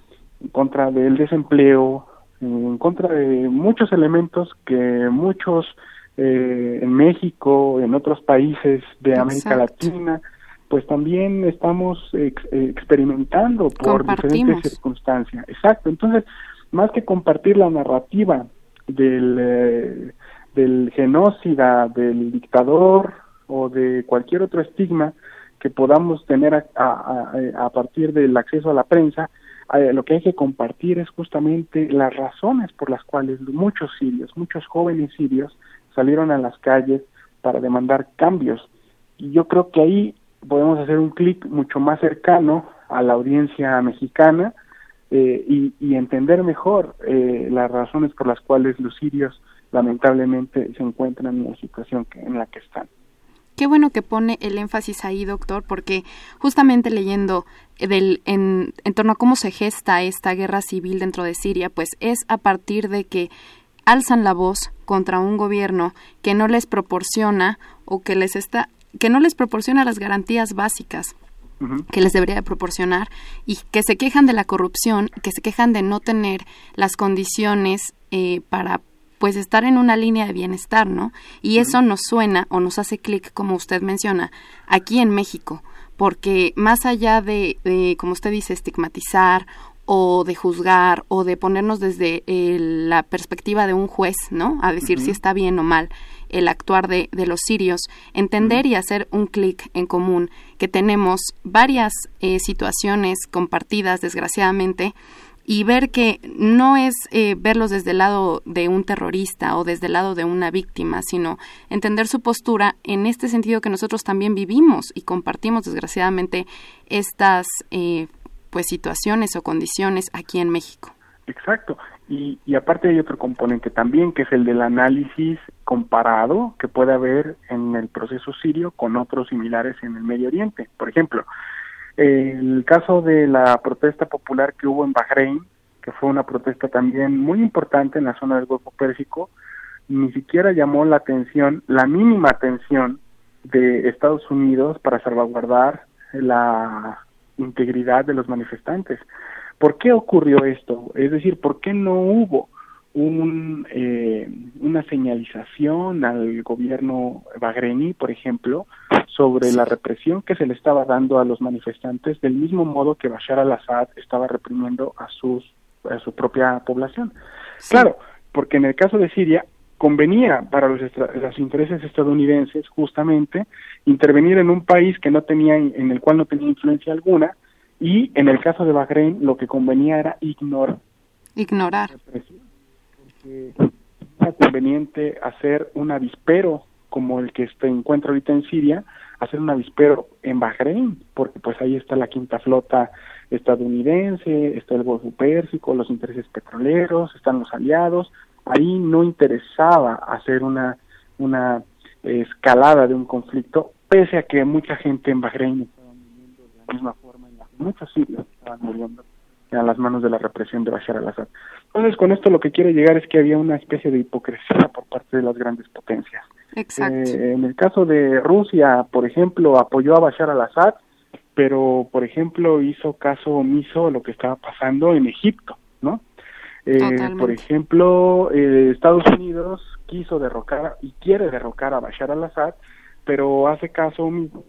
en contra del desempleo, en contra de muchos elementos que muchos eh, en México, en otros países de América Latina, pues también estamos experimentando por diferentes circunstancias. Exacto, entonces, más que compartir la narrativa del, eh, del genocida, del dictador o de cualquier otro estigma que podamos tener a, a, a partir del acceso a la prensa, eh, lo que hay que compartir es justamente las razones por las cuales muchos sirios, muchos jóvenes sirios, salieron a las calles para demandar cambios. Y yo creo que ahí podemos hacer un clic mucho más cercano a la audiencia mexicana eh, y, y, entender mejor eh, las razones por las cuales los sirios lamentablemente se encuentran en la situación que, en la que están. Qué bueno que pone el énfasis ahí, doctor, porque justamente leyendo del, en, en torno a cómo se gesta esta guerra civil dentro de Siria, pues es a partir de que alzan la voz contra un gobierno que no les proporciona o que les está que no les proporciona las garantías básicas que les debería proporcionar y que se quejan de la corrupción, que se quejan de no tener las condiciones eh, para pues estar en una línea de bienestar, ¿no? Y eso nos suena o nos hace clic, como usted menciona, aquí en México, porque más allá de, de, como usted dice, estigmatizar o de juzgar o de ponernos desde eh, la perspectiva de un juez, ¿no? A decir si está bien o mal el actuar de, de los sirios, entender y hacer un clic en común, que tenemos varias eh, situaciones compartidas, desgraciadamente, y ver que no es eh, verlos desde el lado de un terrorista o desde el lado de una víctima, sino entender su postura en este sentido que nosotros también vivimos y compartimos desgraciadamente estas eh, pues situaciones o condiciones aquí en México. Exacto. Y, y aparte hay otro componente también, que es el del análisis comparado que puede haber en el proceso sirio con otros similares en el Medio Oriente. Por ejemplo, el caso de la protesta popular que hubo en Bahrein, que fue una protesta también muy importante en la zona del Golfo Pérsico, ni siquiera llamó la atención, la mínima atención de Estados Unidos para salvaguardar la integridad de los manifestantes. ¿Por qué ocurrió esto? Es decir, ¿por qué no hubo un, eh, una señalización al gobierno bagrení, por ejemplo, sobre la represión que se le estaba dando a los manifestantes, del mismo modo que Bashar al-Assad estaba reprimiendo a, sus, a su propia población? Claro, porque en el caso de Siria convenía para los, los, intereses estadounidenses justamente intervenir en un país que no tenía en el cual no tenía influencia alguna y en el caso de Bahrein lo que convenía era ignorar ignorar era conveniente hacer un avispero como el que se encuentra ahorita en Siria hacer un avispero en Bahrein porque pues ahí está la quinta flota estadounidense está el Golfo Pérsico los intereses petroleros están los aliados ahí no interesaba hacer una, una escalada de un conflicto, pese a que mucha gente en Bahrein estaba muriendo de la misma forma en que muchos sirios estaban muriendo a las manos de la represión de Bashar al-Assad. Entonces, con esto lo que quiero llegar es que había una especie de hipocresía por parte de las grandes potencias. Exacto. Eh, en el caso de Rusia, por ejemplo, apoyó a Bashar al-Assad, pero por ejemplo hizo caso omiso a lo que estaba pasando en Egipto, ¿no? Eh, por ejemplo, eh, Estados Unidos quiso derrocar y quiere derrocar a Bashar al-Assad, pero hace caso omiso.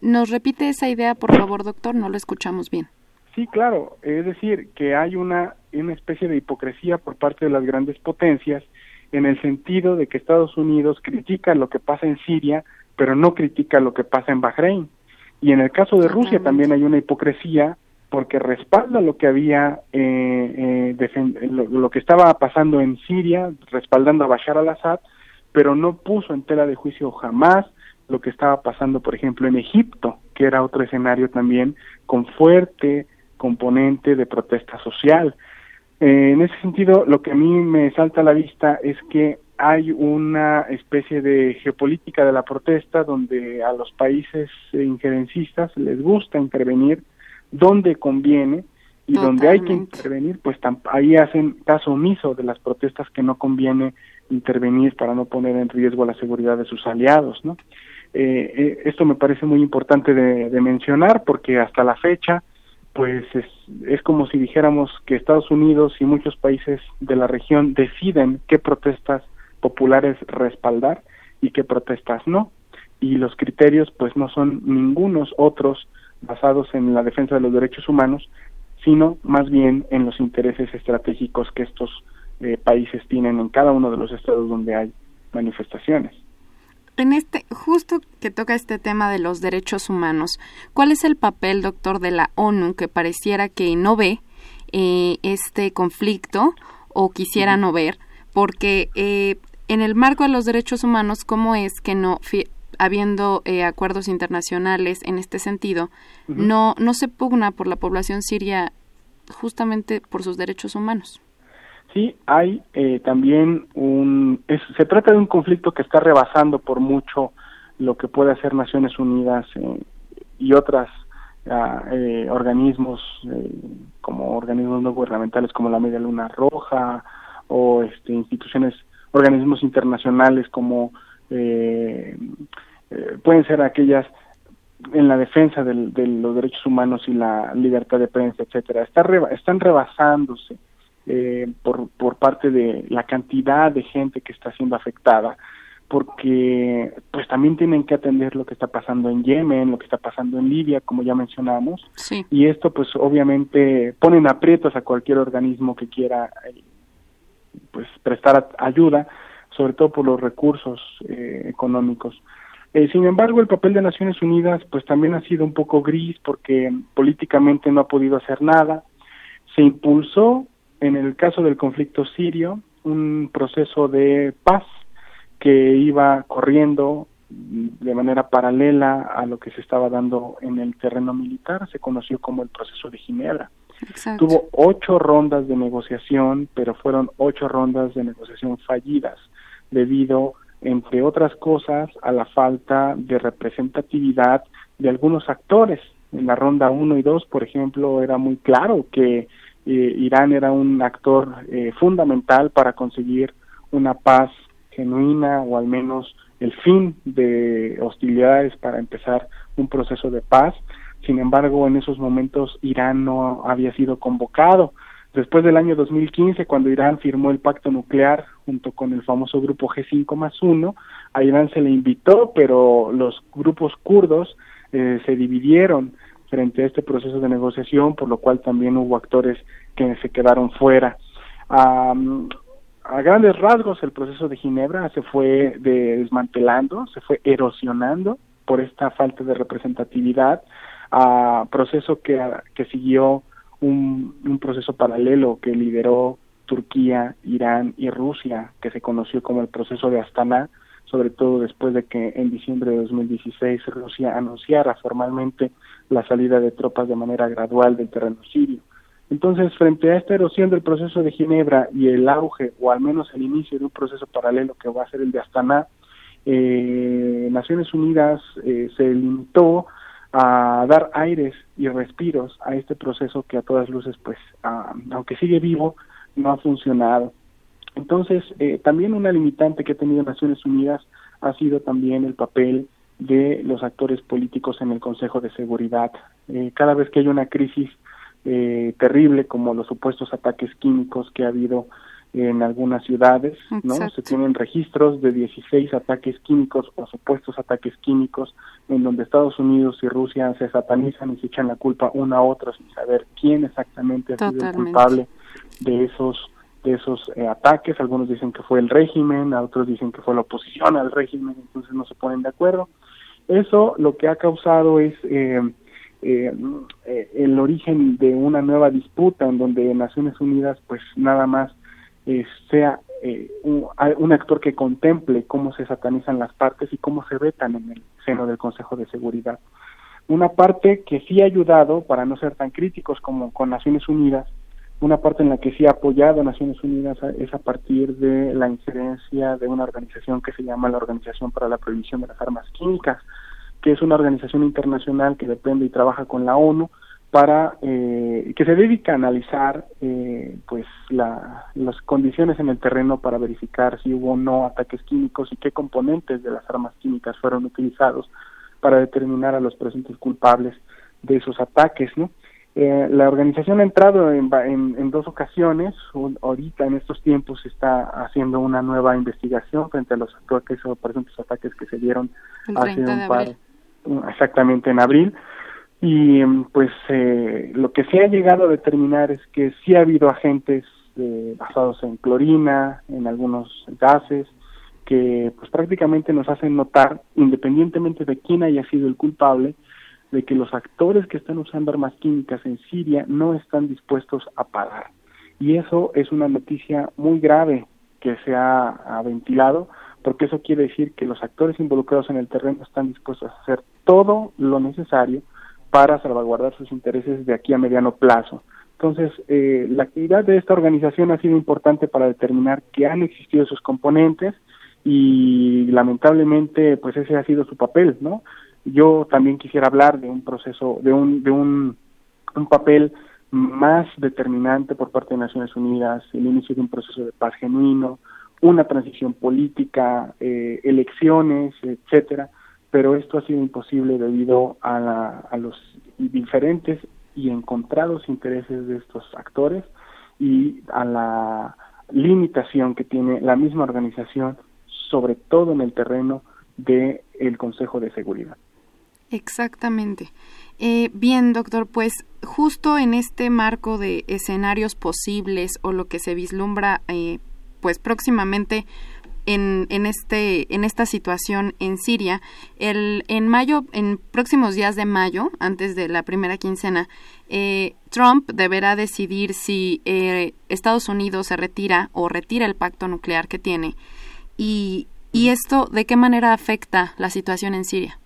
¿Nos repite esa idea, por favor, doctor? No lo escuchamos bien. Sí, claro. Es decir, que hay una, una especie de hipocresía por parte de las grandes potencias en el sentido de que Estados Unidos critica lo que pasa en Siria, pero no critica lo que pasa en Bahrein. Y en el caso de Rusia también hay una hipocresía porque respalda lo que había, eh, eh lo, que estaba pasando en Siria, respaldando a Bashar al-Assad, pero no puso en tela de juicio jamás lo que estaba pasando, por ejemplo, en Egipto, que era otro escenario también con fuerte componente de protesta social. Eh, en ese sentido, lo que a mí me salta a la vista es que hay una especie de geopolítica de la protesta donde a los países injerencistas les gusta intervenir donde conviene y donde hay que intervenir, pues ahí hacen caso omiso de las protestas que no conviene intervenir para no poner en riesgo la seguridad de sus aliados, ¿no? Eh, eh, esto me parece muy importante de mencionar porque hasta la fecha pues es, como si dijéramos que Estados Unidos y muchos países de la región deciden qué protestas populares respaldar y qué protestas no. Y los criterios pues no son ningunos otros basados en la defensa de los derechos humanos, sino más bien en los intereses estratégicos que estos eh, países tienen en cada uno de los estados donde hay manifestaciones en este, justo que toca este tema de los derechos humanos, ¿cuál es el papel, doctor, de la ONU que pareciera que no ve eh, este conflicto o quisiera no ver? Porque eh, en el marco de los derechos humanos, ¿cómo es que no, habiendo eh, acuerdos internacionales en este sentido, no, no se pugna por la población siria justamente por sus derechos humanos? Sí, hay eh, también un... se trata de un conflicto que está rebasando por mucho lo que puede hacer Naciones Unidas eh, y otras ah, eh, organismos como organismos no gubernamentales como la Media Luna Roja o este, instituciones, organismos internacionales como pueden ser aquellas en la defensa de los derechos humanos y la libertad de prensa, etcétera. Está están rebasándose eh, por, por parte de la cantidad de gente que está siendo afectada, porque pues también tienen que atender lo que está pasando en Yemen, lo que está pasando en Libia, como ya mencionamos, y esto pues obviamente ponen aprietos a cualquier organismo que quiera eh, pues prestar ayuda, sobre todo por los recursos eh, económicos. Eh, sin embargo, el papel de Naciones Unidas pues también ha sido un poco gris porque políticamente no ha podido hacer nada. Se impulsó en el caso del conflicto sirio, un proceso de paz que iba corriendo de manera paralela a lo que se estaba dando en el terreno militar, se conoció como el proceso de Ginebra. Tuvo ocho rondas de negociación, pero fueron ocho rondas de negociación fallidas, debido, entre otras cosas, a la falta de representatividad de algunos actores. En la ronda uno y dos, por ejemplo, era muy claro que eh, Irán era un actor eh, fundamental para conseguir una paz genuina o al menos el fin de hostilidades para empezar un proceso de paz. Sin embargo, en esos momentos Irán no había sido convocado. Después del año 2015, cuando Irán firmó el pacto nuclear junto con el famoso grupo G5 más 1, a Irán se le invitó, pero los grupos kurdos eh, se dividieron frente a este proceso de negociación, por lo cual también hubo actores que se quedaron fuera. a grandes rasgos, el proceso de Ginebra se fue desmantelando, se fue erosionando por esta falta de representatividad, proceso que, que siguió un, un proceso paralelo que lideró Turquía, Irán y Rusia, que se conoció como el proceso de Astana, sobre todo después de que en diciembre de 2016 Rusia anunciara formalmente la salida de tropas de manera gradual del terreno sirio. Entonces, frente a esta erosión del proceso de Ginebra y el auge, o al menos el inicio de un proceso paralelo que va a ser el de Astana, eh, Naciones Unidas eh, se limitó a dar aires y respiros a este proceso que a todas luces, pues, aunque sigue vivo, no ha funcionado. Entonces, eh, también una limitante que ha tenido Naciones Unidas ha sido también el papel de los actores políticos en el Consejo de Seguridad. Eh, cada vez que hay una crisis eh, terrible como los supuestos ataques químicos que ha habido en algunas ciudades, ¿no? Se tienen registros de 16 ataques químicos o supuestos ataques químicos en donde Estados Unidos y Rusia se satanizan y se echan la culpa una a otra sin saber quién exactamente ha sido el culpable de esos de esos eh, ataques. Algunos dicen que fue el régimen, otros dicen que fue la oposición al régimen, entonces no se ponen de acuerdo. Eso lo que ha causado es eh, eh, el origen de una nueva disputa en donde Naciones Unidas pues nada más eh, sea eh, un, actor que contemple cómo se satanizan las partes y cómo se vetan en el seno del Consejo de Seguridad. Una parte que sí ha ayudado, para no ser tan críticos como con Naciones Unidas, una parte en la que sí ha apoyado a Naciones Unidas es a partir de la incidencia de una organización que se llama la Organización para la Prohibición de las Armas Químicas, que es una organización internacional que depende y trabaja con la ONU para eh, que se dedica a analizar eh, pues la, las condiciones en el terreno para verificar si hubo o no ataques químicos y qué componentes de las armas químicas fueron utilizados para determinar a los presuntos culpables de esos ataques no eh, la organización ha entrado en, en, dos ocasiones. Ahorita en estos tiempos está haciendo una nueva investigación frente a los ataques o presuntos ataques que se dieron hace un par exactamente en abril. Y pues eh, lo que se ha llegado a determinar es que sí ha habido agentes eh, basados en clorina, en algunos gases, que pues prácticamente nos hacen notar, independientemente de quién haya sido el culpable, de que los actores que están usando armas químicas en Siria no están dispuestos a parar. Y eso es una noticia muy grave que se ha ventilado, porque eso quiere decir que los actores involucrados en el terreno están dispuestos a hacer todo lo necesario para salvaguardar sus intereses de aquí a mediano plazo. Entonces, eh, la actividad de esta organización ha sido importante para determinar que han existido sus componentes y lamentablemente, pues ese ha sido su papel, ¿no? Yo también quisiera hablar de un proceso, de un, de un, un papel más determinante por parte de Naciones Unidas, el inicio de un proceso de paz genuino, una transición política, eh, elecciones, etcétera, pero esto ha sido imposible debido a, los diferentes y encontrados intereses de estos actores y a la limitación que tiene la misma organización, sobre todo en el terreno del el Consejo de Seguridad. Exactamente. Eh, bien, doctor, pues justo en este marco de escenarios posibles o lo que se vislumbra, eh, pues próximamente en, en, este, en esta situación en Siria. El, en mayo, en próximos días de mayo, antes de la primera quincena, eh, Trump deberá decidir si eh, Estados Unidos se retira o retira el pacto nuclear que tiene. Y, y esto, ¿de qué manera afecta la situación en Siria?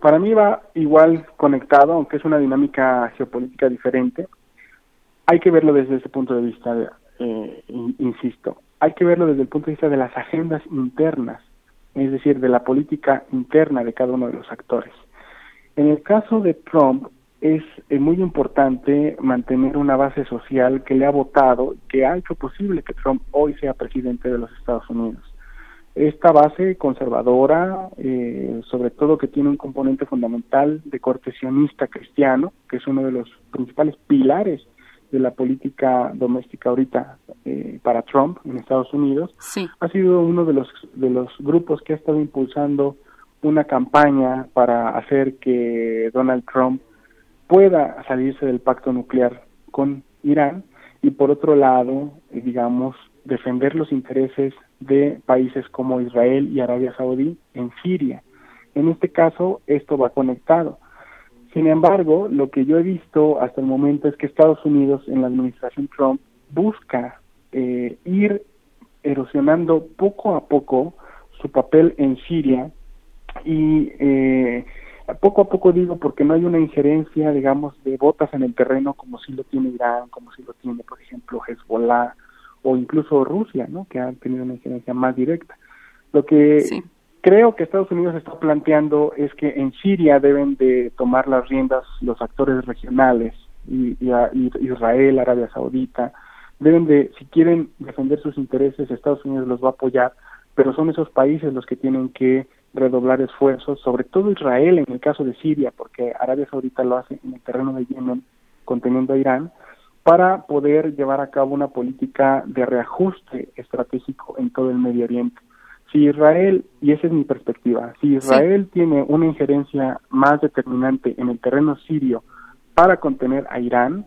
Para mí va igual conectado, aunque es una dinámica geopolítica diferente. Hay que verlo desde ese punto de vista, eh, insisto hay que verlo desde el punto de vista de las agendas internas, es decir, de la política interna de cada uno de los actores. En el caso de Trump, es muy importante mantener una base social que le ha votado, que ha hecho posible que Trump hoy sea presidente de los Estados Unidos. Esta base conservadora, eh, sobre todo que tiene un componente fundamental de corte sionista cristiano, que es uno de los principales pilares de la política doméstica ahorita eh, para Trump en Estados Unidos, ha sido uno de los, de los grupos que ha estado impulsando una campaña para hacer que Donald Trump pueda salirse del pacto nuclear con Irán. Y por otro lado, eh, digamos, defender los intereses de países como Israel y Arabia Saudí en Siria. En este caso, esto va conectado. Sin embargo, lo que yo he visto hasta el momento es que Estados Unidos en la administración Trump busca eh, ir erosionando poco a poco su papel en Siria y eh, poco a poco digo porque no hay una injerencia, digamos, de botas en el terreno como si lo tiene Irán, como si lo tiene, por ejemplo, Hezbollah o incluso Rusia, ¿no? Que han tenido una injerencia más directa. Lo que creo que Estados Unidos está planteando es que en Siria deben de tomar las riendas los actores regionales, y, Israel, Arabia Saudita, deben de, si quieren defender sus intereses, Estados Unidos los va a apoyar, pero son esos países los que tienen que redoblar esfuerzos, sobre todo Israel en el caso de Siria, porque Arabia Saudita lo hace en el terreno de Yemen, conteniendo a Irán, para poder llevar a cabo una política de reajuste estratégico en todo el Medio Oriente. Si Israel, y esa es mi perspectiva, si Israel tiene una injerencia más determinante en el terreno sirio para contener a Irán,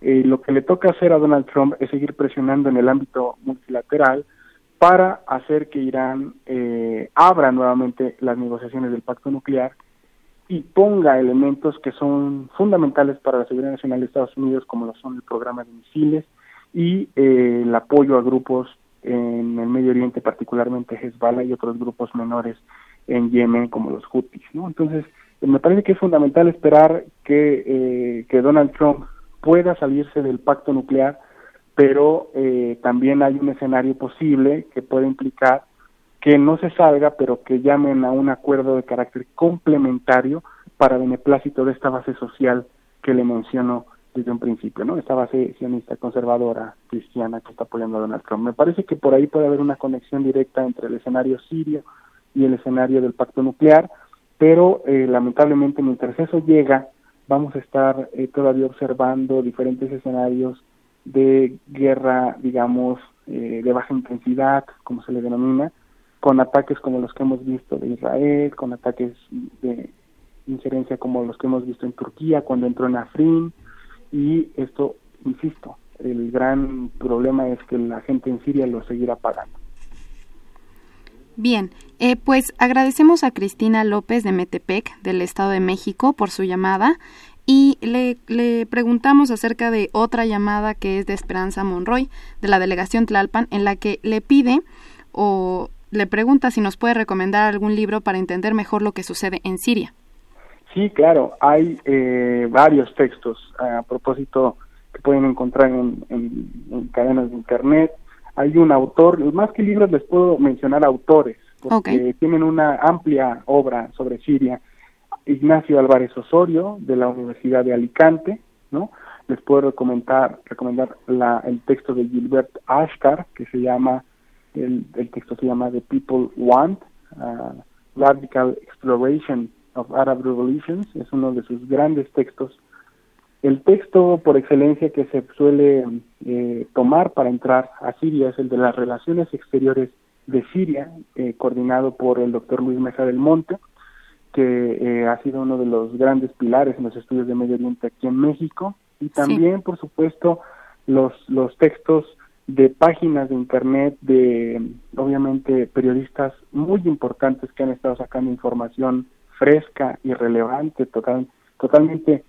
eh, lo que le toca hacer a Donald Trump es seguir presionando en el ámbito multilateral para hacer que Irán eh, abra nuevamente las negociaciones del pacto nuclear y ponga elementos que son fundamentales para la seguridad nacional de Estados Unidos, como lo son el programa de misiles y eh, el apoyo a grupos en el Medio Oriente, particularmente Hezbollah y otros grupos menores en Yemen, como los Houthis. ¿no? Entonces, me parece que es fundamental esperar que, eh, que Donald Trump pueda salirse del pacto nuclear, pero eh, también hay un escenario posible que puede implicar que no se salga, pero que llamen a un acuerdo de carácter complementario para beneplácito de esta base social que le menciono desde un principio, ¿no? Esta base sionista, conservadora, cristiana que está apoyando a Donald Trump. Me parece que por ahí puede haber una conexión directa entre el escenario sirio y el escenario del pacto nuclear, pero eh, lamentablemente mientras eso llega, vamos a estar eh, todavía observando diferentes escenarios de guerra, digamos, eh, de baja intensidad, como se le denomina, con ataques como los que hemos visto de Israel, con ataques de injerencia como los que hemos visto en Turquía cuando entró en Afrin y esto, insisto, el gran problema es que la gente en Siria lo seguirá pagando. Bien, eh, pues agradecemos a Cristina López de Metepec, del Estado de México, por su llamada y le, le, preguntamos acerca de otra llamada que es de Esperanza Monroy, de la delegación Tlalpan, en la que le pide o le pregunta si nos puede recomendar algún libro para entender mejor lo que sucede en Siria. Sí, claro, hay eh, varios textos a propósito que pueden encontrar en, en, cadenas de internet. Hay un autor, más que libros les puedo mencionar autores, porque tienen una amplia obra sobre Siria. Ignacio Álvarez Osorio, de la Universidad de Alicante, ¿no? Les puedo recomendar, recomendar la, el texto de Gilbert Ashkar, que se llama el, texto se llama The People Want, uh, Radical Exploration of Arab Revolutions, es uno de sus grandes textos. El texto por excelencia que se suele eh, tomar para entrar a Siria es el de las relaciones exteriores de Siria, eh, coordinado por el doctor Luis Mesa del Monte, que eh, ha sido uno de los grandes pilares en los estudios de Medio Oriente aquí en México, y también, por supuesto, los, los textos de páginas de internet de obviamente periodistas muy importantes que han estado sacando información fresca y relevante, total, totalmente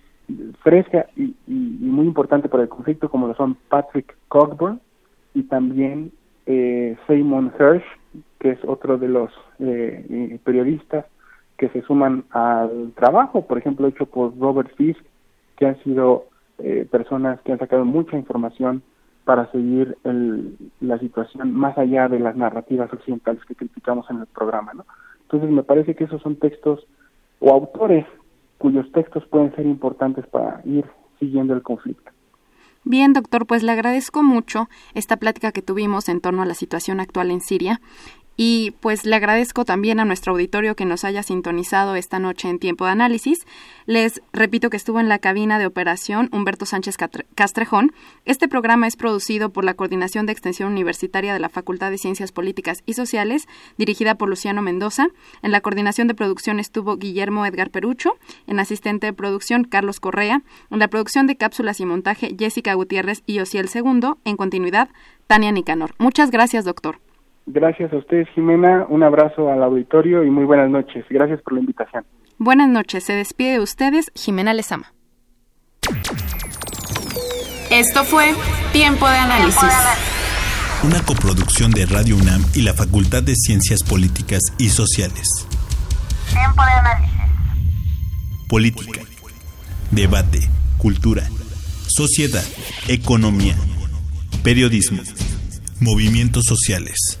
fresca y, muy importante para el conflicto, como lo son Patrick Cockburn y también eh, Simon Hirsch, que es otro de los eh, eh, periodistas que se suman al trabajo, por ejemplo, hecho por Robert Fisk, que han sido eh, personas que han sacado mucha información para seguir el, la situación más allá de las narrativas occidentales que criticamos en el programa, ¿no? Entonces me parece que esos son textos o autores cuyos textos pueden ser importantes para ir siguiendo el conflicto. Bien, doctor, pues le agradezco mucho esta plática que tuvimos en torno a la situación actual en Siria y pues le agradezco también a nuestro auditorio que nos haya sintonizado esta noche en tiempo de análisis. Les repito que estuvo en la cabina de operación Humberto Sánchez Castrejón. Este programa es producido por la Coordinación de Extensión Universitaria de la Facultad de Ciencias Políticas y Sociales, dirigida por Luciano Mendoza. En la coordinación de producción estuvo Guillermo Edgar Perucho, en asistente de producción Carlos Correa, en la producción de cápsulas y montaje Jessica Gutiérrez y Osiel Segundo, en continuidad Tania Nicanor. Muchas gracias, doctor. Gracias a ustedes, Jimena. Un abrazo al auditorio y muy buenas noches. Gracias por la invitación. Buenas noches. Se despide de ustedes Jimena Lezama. Esto fue Tiempo de Análisis. Una coproducción de Radio UNAM y la Facultad de Ciencias Políticas y Sociales. Tiempo de Análisis. Política. Debate. Cultura. Sociedad. Economía. Periodismo. Movimientos sociales